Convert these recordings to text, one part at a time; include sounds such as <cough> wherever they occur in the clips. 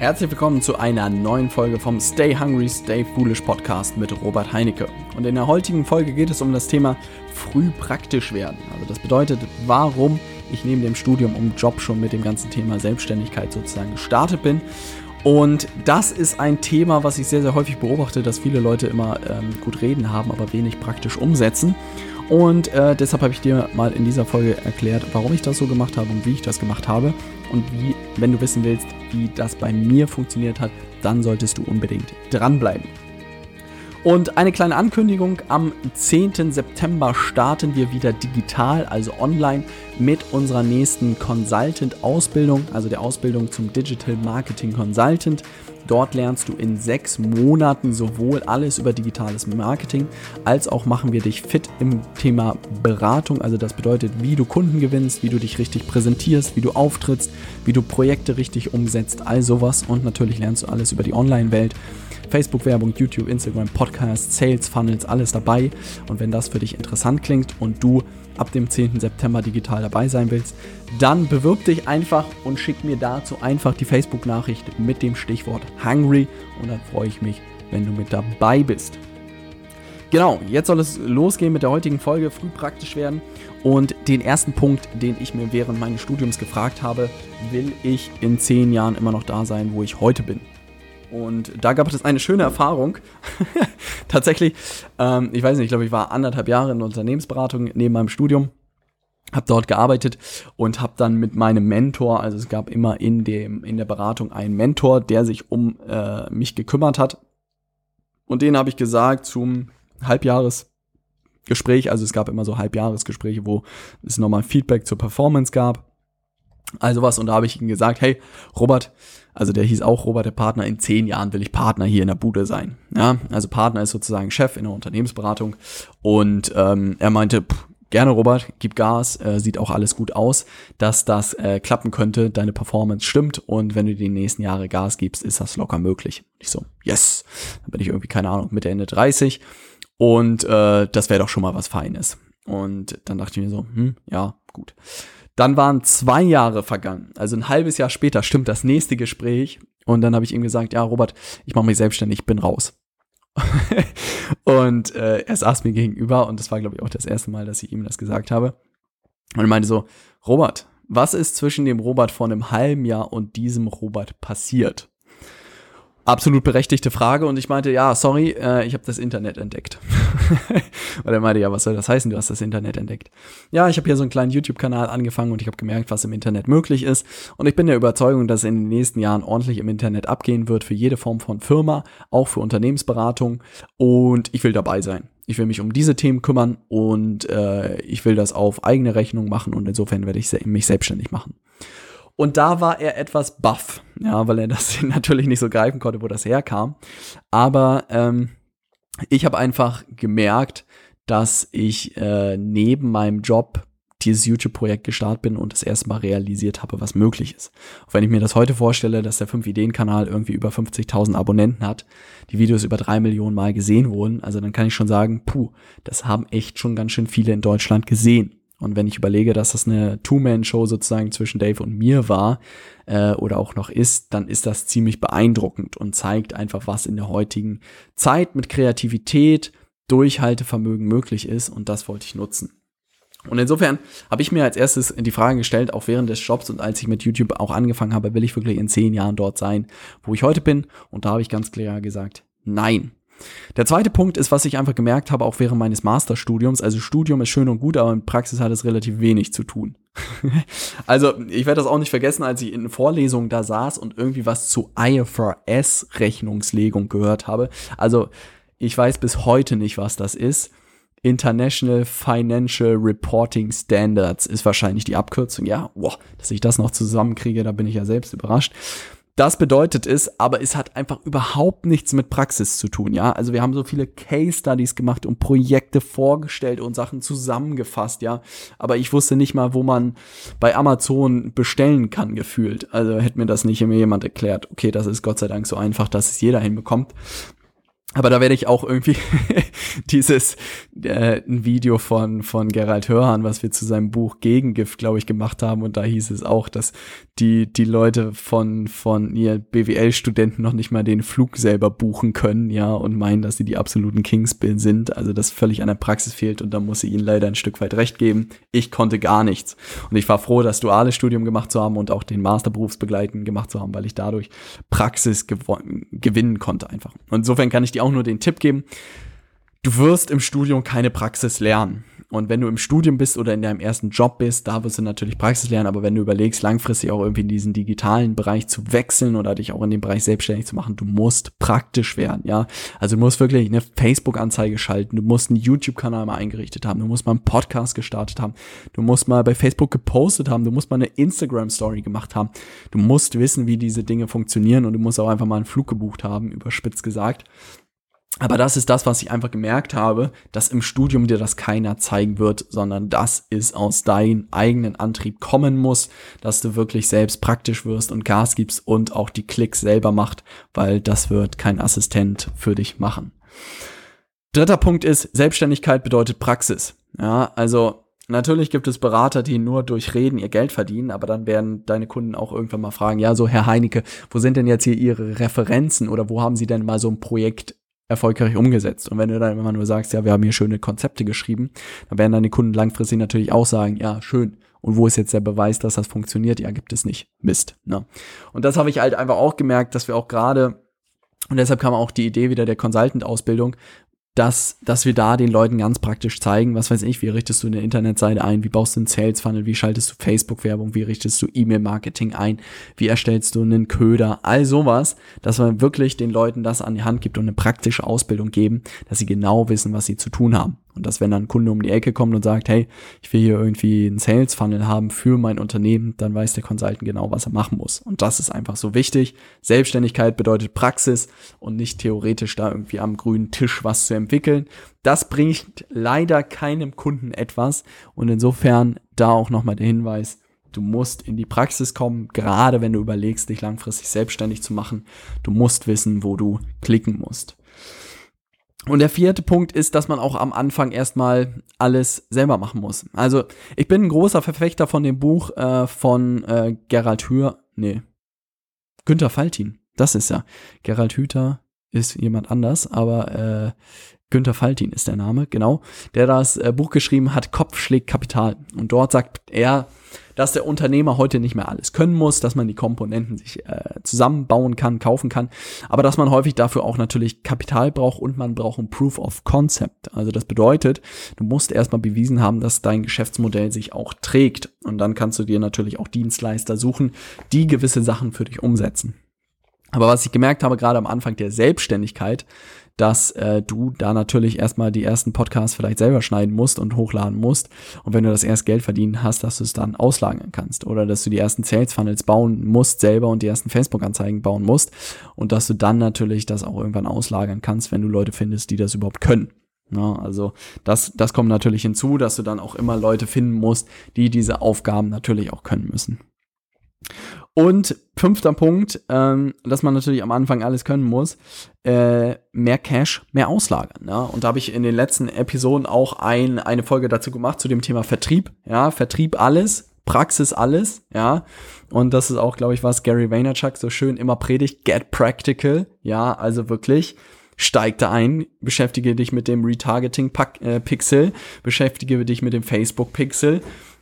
Herzlich willkommen zu einer neuen Folge vom Stay Hungry, Stay Foolish Podcast mit Robert Heinecke. Und in der heutigen Folge geht es um das Thema früh praktisch werden. Also das bedeutet, warum ich neben dem Studium um Job schon mit dem ganzen Thema Selbstständigkeit sozusagen gestartet bin. Und das ist ein Thema, was ich sehr, sehr häufig beobachte, dass viele Leute immer ähm, gut reden haben, aber wenig praktisch umsetzen. Und äh, deshalb habe ich dir mal in dieser Folge erklärt, warum ich das so gemacht habe und wie ich das gemacht habe. Und wie, wenn du wissen willst, wie das bei mir funktioniert hat, dann solltest du unbedingt dranbleiben. Und eine kleine Ankündigung, am 10. September starten wir wieder digital, also online, mit unserer nächsten Consultant-Ausbildung, also der Ausbildung zum Digital Marketing Consultant. Dort lernst du in sechs Monaten sowohl alles über digitales Marketing, als auch machen wir dich fit im Thema Beratung. Also das bedeutet, wie du Kunden gewinnst, wie du dich richtig präsentierst, wie du auftrittst, wie du Projekte richtig umsetzt, all sowas. Und natürlich lernst du alles über die Online-Welt. Facebook-Werbung, YouTube, Instagram, Podcast, Sales, Funnels, alles dabei. Und wenn das für dich interessant klingt und du ab dem 10. September digital dabei sein willst, dann bewirb dich einfach und schick mir dazu einfach die Facebook-Nachricht mit dem Stichwort Hungry und dann freue ich mich, wenn du mit dabei bist. Genau, jetzt soll es losgehen mit der heutigen Folge, früh praktisch werden. Und den ersten Punkt, den ich mir während meines Studiums gefragt habe, will ich in zehn Jahren immer noch da sein, wo ich heute bin? Und da gab es eine schöne Erfahrung. <laughs> Tatsächlich, ähm, ich weiß nicht, ich glaube, ich war anderthalb Jahre in Unternehmensberatung neben meinem Studium, habe dort gearbeitet und habe dann mit meinem Mentor, also es gab immer in dem in der Beratung einen Mentor, der sich um äh, mich gekümmert hat. Und den habe ich gesagt zum Halbjahresgespräch, also es gab immer so Halbjahresgespräche, wo es nochmal Feedback zur Performance gab. Also was, und da habe ich ihm gesagt, hey, Robert, also der hieß auch Robert, der Partner, in zehn Jahren will ich Partner hier in der Bude sein. Ja, also Partner ist sozusagen Chef in der Unternehmensberatung. Und ähm, er meinte, pff, gerne Robert, gib Gas, äh, sieht auch alles gut aus, dass das äh, klappen könnte, deine Performance stimmt und wenn du die nächsten Jahre Gas gibst, ist das locker möglich. Ich so, yes, dann bin ich irgendwie, keine Ahnung, Mitte, Ende 30 und äh, das wäre doch schon mal was Feines. Und dann dachte ich mir so, hm, ja, gut. Dann waren zwei Jahre vergangen. Also ein halbes Jahr später stimmt das nächste Gespräch. Und dann habe ich ihm gesagt, ja, Robert, ich mache mich selbstständig, ich bin raus. <laughs> und äh, er saß mir gegenüber und das war, glaube ich, auch das erste Mal, dass ich ihm das gesagt habe. Und meinte so, Robert, was ist zwischen dem Robert vor einem halben Jahr und diesem Robert passiert? Absolut berechtigte Frage und ich meinte, ja, sorry, äh, ich habe das Internet entdeckt. <laughs> und er meinte, ja, was soll das heißen, du hast das Internet entdeckt? Ja, ich habe hier so einen kleinen YouTube-Kanal angefangen und ich habe gemerkt, was im Internet möglich ist und ich bin der Überzeugung, dass in den nächsten Jahren ordentlich im Internet abgehen wird für jede Form von Firma, auch für Unternehmensberatung und ich will dabei sein. Ich will mich um diese Themen kümmern und äh, ich will das auf eigene Rechnung machen und insofern werde ich mich selbstständig machen. Und da war er etwas baff, ja, weil er das <laughs> natürlich nicht so greifen konnte, wo das herkam. Aber ähm, ich habe einfach gemerkt, dass ich äh, neben meinem Job dieses YouTube-Projekt gestartet bin und das erste Mal realisiert habe, was möglich ist. Auch wenn ich mir das heute vorstelle, dass der 5-Ideen-Kanal irgendwie über 50.000 Abonnenten hat, die Videos über drei Millionen Mal gesehen wurden, also dann kann ich schon sagen, puh, das haben echt schon ganz schön viele in Deutschland gesehen. Und wenn ich überlege, dass das eine Two-Man-Show sozusagen zwischen Dave und mir war äh, oder auch noch ist, dann ist das ziemlich beeindruckend und zeigt einfach, was in der heutigen Zeit mit Kreativität, Durchhaltevermögen möglich ist. Und das wollte ich nutzen. Und insofern habe ich mir als erstes die Frage gestellt, auch während des Jobs und als ich mit YouTube auch angefangen habe, will ich wirklich in zehn Jahren dort sein, wo ich heute bin? Und da habe ich ganz klar gesagt, nein. Der zweite Punkt ist, was ich einfach gemerkt habe, auch während meines Masterstudiums. Also Studium ist schön und gut, aber in Praxis hat es relativ wenig zu tun. <laughs> also ich werde das auch nicht vergessen, als ich in Vorlesungen da saß und irgendwie was zu IFRS-Rechnungslegung gehört habe. Also ich weiß bis heute nicht, was das ist. International Financial Reporting Standards ist wahrscheinlich die Abkürzung. Ja, boah, dass ich das noch zusammenkriege, da bin ich ja selbst überrascht. Das bedeutet es, aber es hat einfach überhaupt nichts mit Praxis zu tun, ja. Also wir haben so viele Case Studies gemacht und Projekte vorgestellt und Sachen zusammengefasst, ja. Aber ich wusste nicht mal, wo man bei Amazon bestellen kann, gefühlt. Also hätte mir das nicht immer jemand erklärt. Okay, das ist Gott sei Dank so einfach, dass es jeder hinbekommt. aber da werde ich auch irgendwie <laughs> dieses äh, ein Video von von Gerald Hörhan, was wir zu seinem Buch Gegengift, glaube ich, gemacht haben. Und da hieß es auch, dass die die Leute von von ihr BWL Studenten noch nicht mal den Flug selber buchen können, ja, und meinen, dass sie die absoluten Kingsbill sind, also das völlig an der Praxis fehlt. Und da muss ich ihnen leider ein Stück weit recht geben. Ich konnte gar nichts. Und ich war froh, das duale Studium gemacht zu haben und auch den Masterberufsbegleiten gemacht zu haben, weil ich dadurch Praxis gewinnen konnte einfach. Und insofern kann ich dir auch nur den Tipp geben, du wirst im Studium keine Praxis lernen. Und wenn du im Studium bist oder in deinem ersten Job bist, da wirst du natürlich Praxis lernen, aber wenn du überlegst, langfristig auch irgendwie in diesen digitalen Bereich zu wechseln oder dich auch in dem Bereich selbstständig zu machen, du musst praktisch werden, ja. Also du musst wirklich eine Facebook-Anzeige schalten, du musst einen YouTube-Kanal mal eingerichtet haben, du musst mal einen Podcast gestartet haben, du musst mal bei Facebook gepostet haben, du musst mal eine Instagram-Story gemacht haben, du musst wissen, wie diese Dinge funktionieren und du musst auch einfach mal einen Flug gebucht haben, überspitzt gesagt. Aber das ist das, was ich einfach gemerkt habe, dass im Studium dir das keiner zeigen wird, sondern das ist aus deinem eigenen Antrieb kommen muss, dass du wirklich selbst praktisch wirst und Gas gibst und auch die Klicks selber macht, weil das wird kein Assistent für dich machen. Dritter Punkt ist, Selbstständigkeit bedeutet Praxis. Ja, also Natürlich gibt es Berater, die nur durch Reden ihr Geld verdienen, aber dann werden deine Kunden auch irgendwann mal fragen, ja, so Herr Heinecke, wo sind denn jetzt hier Ihre Referenzen oder wo haben Sie denn mal so ein Projekt erfolgreich umgesetzt. Und wenn du dann immer nur sagst, ja, wir haben hier schöne Konzepte geschrieben, dann werden deine Kunden langfristig natürlich auch sagen, ja, schön. Und wo ist jetzt der Beweis, dass das funktioniert? Ja, gibt es nicht. Mist. Ne? Und das habe ich halt einfach auch gemerkt, dass wir auch gerade, und deshalb kam auch die Idee wieder der Consultant-Ausbildung, dass, dass wir da den Leuten ganz praktisch zeigen, was weiß ich, wie richtest du eine Internetseite ein, wie baust du einen Sales Funnel, wie schaltest du Facebook-Werbung, wie richtest du E-Mail-Marketing ein, wie erstellst du einen Köder, all sowas, dass man wirklich den Leuten das an die Hand gibt und eine praktische Ausbildung geben, dass sie genau wissen, was sie zu tun haben. Und dass wenn dann ein Kunde um die Ecke kommt und sagt, hey, ich will hier irgendwie einen Sales Funnel haben für mein Unternehmen, dann weiß der Consultant genau, was er machen muss. Und das ist einfach so wichtig. Selbstständigkeit bedeutet Praxis und nicht theoretisch da irgendwie am grünen Tisch was zu entwickeln. Das bringt leider keinem Kunden etwas. Und insofern da auch nochmal der Hinweis, Du musst in die Praxis kommen, gerade wenn du überlegst, dich langfristig selbstständig zu machen. Du musst wissen, wo du klicken musst. Und der vierte Punkt ist, dass man auch am Anfang erstmal alles selber machen muss. Also ich bin ein großer Verfechter von dem Buch äh, von äh, Gerald Hür, nee, Günther Faltin. Das ist ja. Gerald Hüther ist jemand anders, aber äh, Günther Faltin ist der Name, genau, der das äh, Buch geschrieben hat, Kopf schlägt Kapital. Und dort sagt er, dass der Unternehmer heute nicht mehr alles können muss, dass man die Komponenten sich äh, zusammenbauen kann, kaufen kann, aber dass man häufig dafür auch natürlich Kapital braucht und man braucht ein Proof of Concept. Also das bedeutet, du musst erstmal bewiesen haben, dass dein Geschäftsmodell sich auch trägt. Und dann kannst du dir natürlich auch Dienstleister suchen, die gewisse Sachen für dich umsetzen. Aber was ich gemerkt habe, gerade am Anfang der Selbstständigkeit, dass äh, du da natürlich erstmal die ersten Podcasts vielleicht selber schneiden musst und hochladen musst. Und wenn du das erst Geld verdienen hast, dass du es dann auslagern kannst. Oder dass du die ersten Sales Funnels bauen musst selber und die ersten Facebook-Anzeigen bauen musst. Und dass du dann natürlich das auch irgendwann auslagern kannst, wenn du Leute findest, die das überhaupt können. Ja, also das, das kommt natürlich hinzu, dass du dann auch immer Leute finden musst, die diese Aufgaben natürlich auch können müssen. Und fünfter Punkt, ähm, dass man natürlich am Anfang alles können muss, äh, mehr Cash, mehr auslagern. Ja? Und da habe ich in den letzten Episoden auch ein, eine Folge dazu gemacht zu dem Thema Vertrieb. Ja, Vertrieb alles, Praxis alles, ja. Und das ist auch, glaube ich, was Gary Vaynerchuk so schön immer predigt, get practical, ja, also wirklich steig da ein, beschäftige dich mit dem Retargeting-Pixel, äh, beschäftige dich mit dem Facebook-Pixel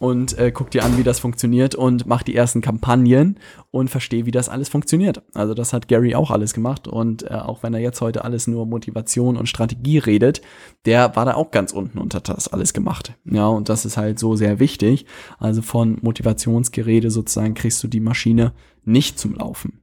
und äh, guck dir an, wie das funktioniert und mach die ersten Kampagnen und versteh, wie das alles funktioniert. Also das hat Gary auch alles gemacht und äh, auch wenn er jetzt heute alles nur Motivation und Strategie redet, der war da auch ganz unten und hat das alles gemacht. Ja, und das ist halt so sehr wichtig. Also von Motivationsgerede sozusagen kriegst du die Maschine nicht zum Laufen.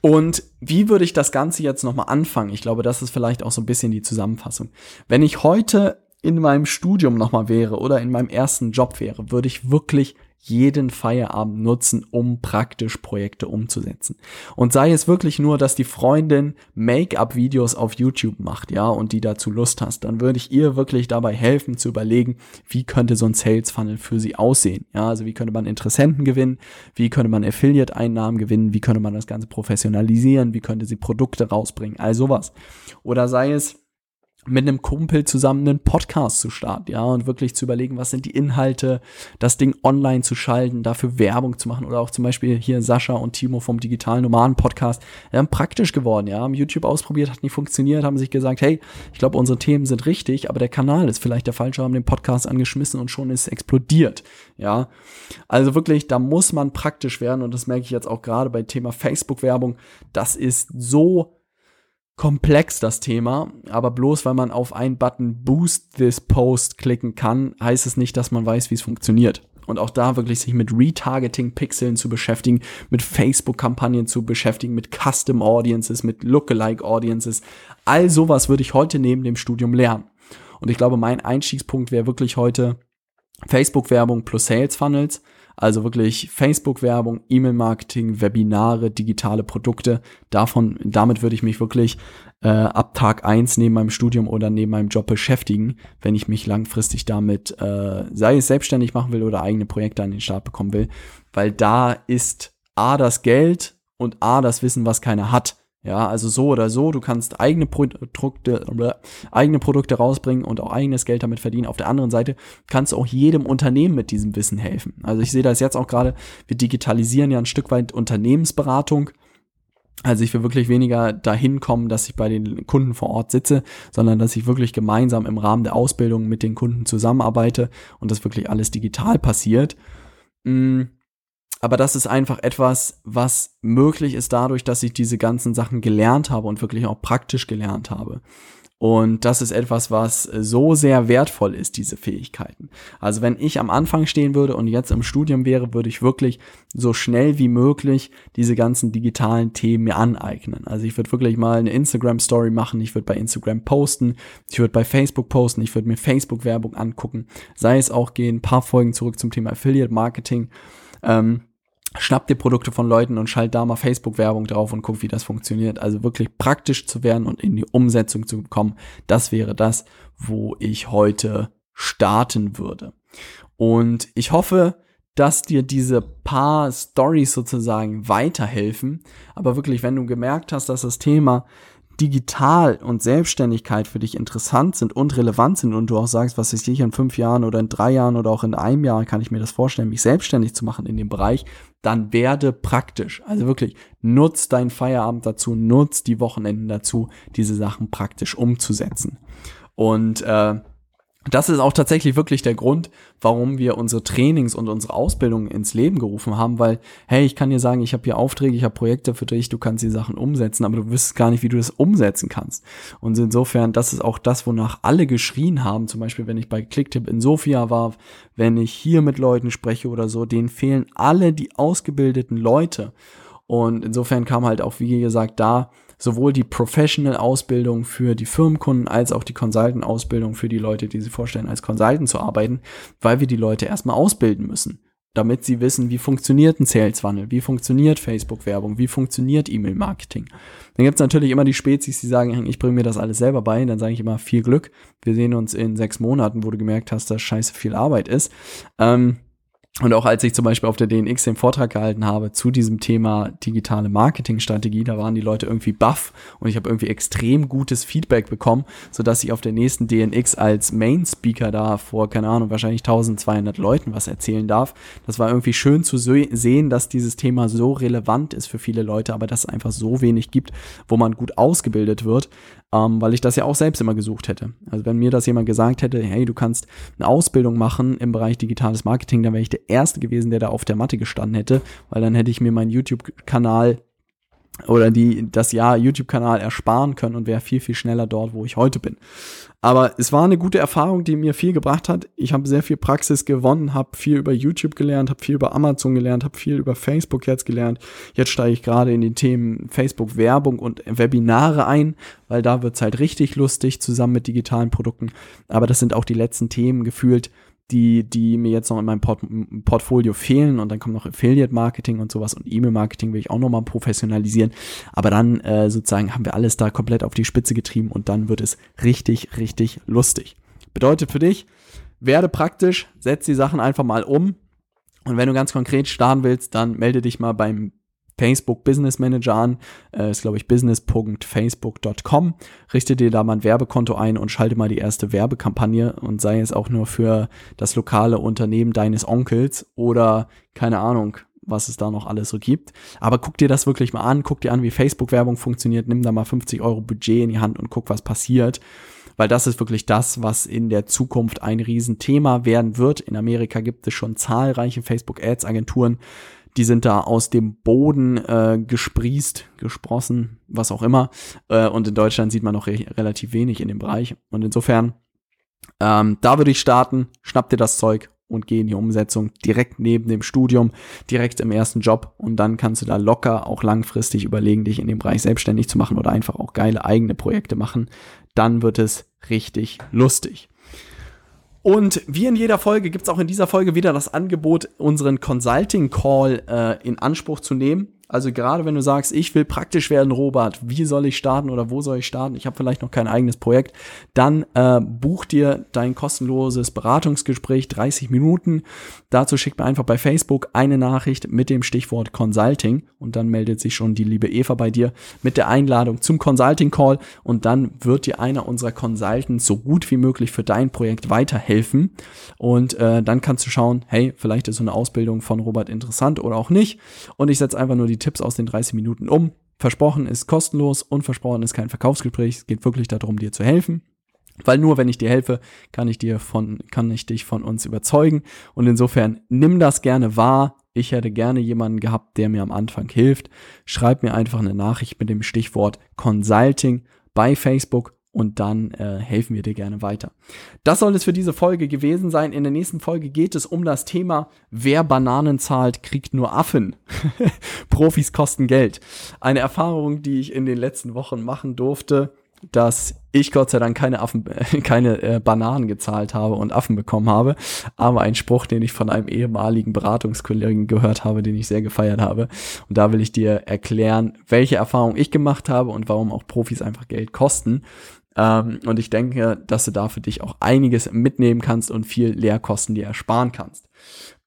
Und wie würde ich das Ganze jetzt nochmal anfangen? Ich glaube, das ist vielleicht auch so ein bisschen die Zusammenfassung. Wenn ich heute in meinem Studium nochmal wäre oder in meinem ersten Job wäre, würde ich wirklich jeden Feierabend nutzen, um praktisch Projekte umzusetzen. Und sei es wirklich nur, dass die Freundin Make-up-Videos auf YouTube macht, ja, und die dazu Lust hast, dann würde ich ihr wirklich dabei helfen zu überlegen, wie könnte so ein Sales-Funnel für sie aussehen. Ja, also wie könnte man Interessenten gewinnen, wie könnte man Affiliate-Einnahmen gewinnen, wie könnte man das Ganze professionalisieren, wie könnte sie Produkte rausbringen, all sowas. Oder sei es, mit einem Kumpel zusammen einen Podcast zu starten, ja, und wirklich zu überlegen, was sind die Inhalte, das Ding online zu schalten, dafür Werbung zu machen oder auch zum Beispiel hier Sascha und Timo vom Digitalen Nomaden Podcast, ja, praktisch geworden, ja, haben YouTube ausprobiert, hat nicht funktioniert, haben sich gesagt, hey, ich glaube, unsere Themen sind richtig, aber der Kanal ist vielleicht der falsche, haben den Podcast angeschmissen und schon ist explodiert, ja. Also wirklich, da muss man praktisch werden und das merke ich jetzt auch gerade bei Thema Facebook-Werbung, das ist so komplex das Thema, aber bloß weil man auf einen Button Boost this Post klicken kann, heißt es nicht, dass man weiß, wie es funktioniert. Und auch da wirklich sich mit Retargeting-Pixeln zu beschäftigen, mit Facebook-Kampagnen zu beschäftigen, mit Custom Audiences, mit Lookalike Audiences. All sowas würde ich heute neben dem Studium lernen. Und ich glaube, mein Einstiegspunkt wäre wirklich heute Facebook-Werbung plus Sales Funnels also wirklich Facebook-Werbung, E-Mail-Marketing, Webinare, digitale Produkte. Davon, damit würde ich mich wirklich äh, ab Tag eins neben meinem Studium oder neben meinem Job beschäftigen, wenn ich mich langfristig damit, äh, sei es selbstständig machen will oder eigene Projekte an den Start bekommen will. Weil da ist A das Geld und A das Wissen, was keiner hat. Ja, also so oder so, du kannst eigene Produkte, eigene Produkte rausbringen und auch eigenes Geld damit verdienen. Auf der anderen Seite kannst du auch jedem Unternehmen mit diesem Wissen helfen. Also ich sehe das jetzt auch gerade, wir digitalisieren ja ein Stück weit Unternehmensberatung. Also ich will wirklich weniger dahin kommen, dass ich bei den Kunden vor Ort sitze, sondern dass ich wirklich gemeinsam im Rahmen der Ausbildung mit den Kunden zusammenarbeite und das wirklich alles digital passiert. Mmh aber das ist einfach etwas, was möglich ist dadurch, dass ich diese ganzen Sachen gelernt habe und wirklich auch praktisch gelernt habe. Und das ist etwas, was so sehr wertvoll ist, diese Fähigkeiten. Also wenn ich am Anfang stehen würde und jetzt im Studium wäre, würde ich wirklich so schnell wie möglich diese ganzen digitalen Themen mir aneignen. Also ich würde wirklich mal eine Instagram Story machen, ich würde bei Instagram posten, ich würde bei Facebook posten, ich würde mir Facebook Werbung angucken, sei es auch gehen, ein paar Folgen zurück zum Thema Affiliate Marketing ähm, schnapp dir Produkte von Leuten und schalt da mal Facebook-Werbung drauf und guck, wie das funktioniert. Also wirklich praktisch zu werden und in die Umsetzung zu kommen, das wäre das, wo ich heute starten würde. Und ich hoffe, dass dir diese paar Stories sozusagen weiterhelfen. Aber wirklich, wenn du gemerkt hast, dass das Thema digital und Selbstständigkeit für dich interessant sind und relevant sind und du auch sagst, was ist ich in fünf Jahren oder in drei Jahren oder auch in einem Jahr kann ich mir das vorstellen, mich selbstständig zu machen in dem Bereich, dann werde praktisch. Also wirklich, nutz deinen Feierabend dazu, nutz die Wochenenden dazu, diese Sachen praktisch umzusetzen. Und äh, das ist auch tatsächlich wirklich der Grund, warum wir unsere Trainings und unsere Ausbildung ins Leben gerufen haben, weil, hey, ich kann dir sagen, ich habe hier Aufträge, ich habe Projekte für dich, du kannst die Sachen umsetzen, aber du wüsstest gar nicht, wie du das umsetzen kannst. Und insofern, das ist auch das, wonach alle geschrien haben, zum Beispiel, wenn ich bei Clicktip in Sofia war, wenn ich hier mit Leuten spreche oder so, denen fehlen alle die ausgebildeten Leute. Und insofern kam halt auch, wie gesagt, da sowohl die Professional-Ausbildung für die Firmenkunden als auch die Consultant-Ausbildung für die Leute, die sie vorstellen, als Consultant zu arbeiten, weil wir die Leute erstmal ausbilden müssen damit sie wissen, wie funktioniert ein Sales-Funnel, wie funktioniert Facebook-Werbung, wie funktioniert E-Mail-Marketing. Dann gibt es natürlich immer die Spezies, die sagen, ich bringe mir das alles selber bei. Dann sage ich immer viel Glück. Wir sehen uns in sechs Monaten, wo du gemerkt hast, dass scheiße viel Arbeit ist. Ähm, und auch als ich zum Beispiel auf der DNX den Vortrag gehalten habe zu diesem Thema digitale Marketingstrategie, da waren die Leute irgendwie baff und ich habe irgendwie extrem gutes Feedback bekommen, sodass ich auf der nächsten DNX als Main Speaker da vor, keine Ahnung, wahrscheinlich 1200 Leuten was erzählen darf. Das war irgendwie schön zu sehen, dass dieses Thema so relevant ist für viele Leute, aber dass es einfach so wenig gibt, wo man gut ausgebildet wird ähm, weil ich das ja auch selbst immer gesucht hätte. Also wenn mir das jemand gesagt hätte, hey, du kannst eine Ausbildung machen im Bereich digitales Marketing, dann wäre ich der Erste gewesen, der da auf der Matte gestanden hätte, weil dann hätte ich mir meinen YouTube-Kanal oder die das Jahr YouTube-Kanal ersparen können und wäre viel, viel schneller dort, wo ich heute bin. Aber es war eine gute Erfahrung, die mir viel gebracht hat. Ich habe sehr viel Praxis gewonnen, habe viel über YouTube gelernt, habe viel über Amazon gelernt, habe viel über Facebook jetzt gelernt. Jetzt steige ich gerade in die Themen Facebook-Werbung und Webinare ein, weil da wird's halt richtig lustig zusammen mit digitalen Produkten. Aber das sind auch die letzten Themen gefühlt, die, die mir jetzt noch in meinem Port Portfolio fehlen und dann kommt noch Affiliate Marketing und sowas und E-Mail Marketing will ich auch nochmal professionalisieren. Aber dann äh, sozusagen haben wir alles da komplett auf die Spitze getrieben und dann wird es richtig, richtig lustig. Bedeutet für dich, werde praktisch, setz die Sachen einfach mal um. Und wenn du ganz konkret starten willst, dann melde dich mal beim Facebook Business Manager an. Äh, ist, glaube ich, business.facebook.com. Richte dir da mal ein Werbekonto ein und schalte mal die erste Werbekampagne und sei es auch nur für das lokale Unternehmen deines Onkels oder keine Ahnung, was es da noch alles so gibt. Aber guck dir das wirklich mal an, guck dir an, wie Facebook-Werbung funktioniert, nimm da mal 50 Euro Budget in die Hand und guck, was passiert. Weil das ist wirklich das, was in der Zukunft ein Riesenthema werden wird. In Amerika gibt es schon zahlreiche Facebook-Ads-Agenturen, die sind da aus dem Boden äh, gesprießt, gesprossen, was auch immer. Äh, und in Deutschland sieht man noch re relativ wenig in dem Bereich. Und insofern, ähm, da würde ich starten, schnapp dir das Zeug und geh in die Umsetzung direkt neben dem Studium, direkt im ersten Job und dann kannst du da locker auch langfristig überlegen, dich in dem Bereich selbstständig zu machen oder einfach auch geile eigene Projekte machen. Dann wird es richtig lustig. Und wie in jeder Folge gibt es auch in dieser Folge wieder das Angebot, unseren Consulting Call äh, in Anspruch zu nehmen. Also gerade wenn du sagst, ich will praktisch werden, Robert, wie soll ich starten oder wo soll ich starten? Ich habe vielleicht noch kein eigenes Projekt. Dann äh, buch dir dein kostenloses Beratungsgespräch, 30 Minuten. Dazu schickt mir einfach bei Facebook eine Nachricht mit dem Stichwort Consulting und dann meldet sich schon die liebe Eva bei dir mit der Einladung zum Consulting Call und dann wird dir einer unserer Consultants so gut wie möglich für dein Projekt weiterhelfen und äh, dann kannst du schauen, hey, vielleicht ist so eine Ausbildung von Robert interessant oder auch nicht und ich setze einfach nur die die Tipps aus den 30 Minuten um. Versprochen ist kostenlos und versprochen ist kein Verkaufsgespräch. Es geht wirklich darum, dir zu helfen. Weil nur wenn ich dir helfe, kann ich dir von, kann ich dich von uns überzeugen. Und insofern nimm das gerne wahr. Ich hätte gerne jemanden gehabt, der mir am Anfang hilft. Schreib mir einfach eine Nachricht mit dem Stichwort Consulting bei Facebook und dann äh, helfen wir dir gerne weiter. Das soll es für diese Folge gewesen sein. In der nächsten Folge geht es um das Thema, wer Bananen zahlt, kriegt nur Affen. <laughs> Profis kosten Geld. Eine Erfahrung, die ich in den letzten Wochen machen durfte, dass ich Gott sei Dank keine Affen, <laughs> keine äh, Bananen gezahlt habe und Affen bekommen habe, aber ein Spruch, den ich von einem ehemaligen Beratungskollegen gehört habe, den ich sehr gefeiert habe. Und da will ich dir erklären, welche Erfahrung ich gemacht habe und warum auch Profis einfach Geld kosten. Ähm, und ich denke, dass du da für dich auch einiges mitnehmen kannst und viel Lehrkosten dir ersparen kannst.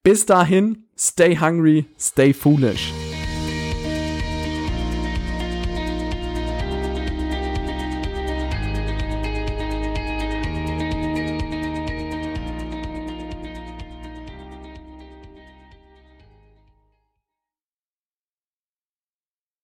Bis dahin, stay hungry, stay foolish.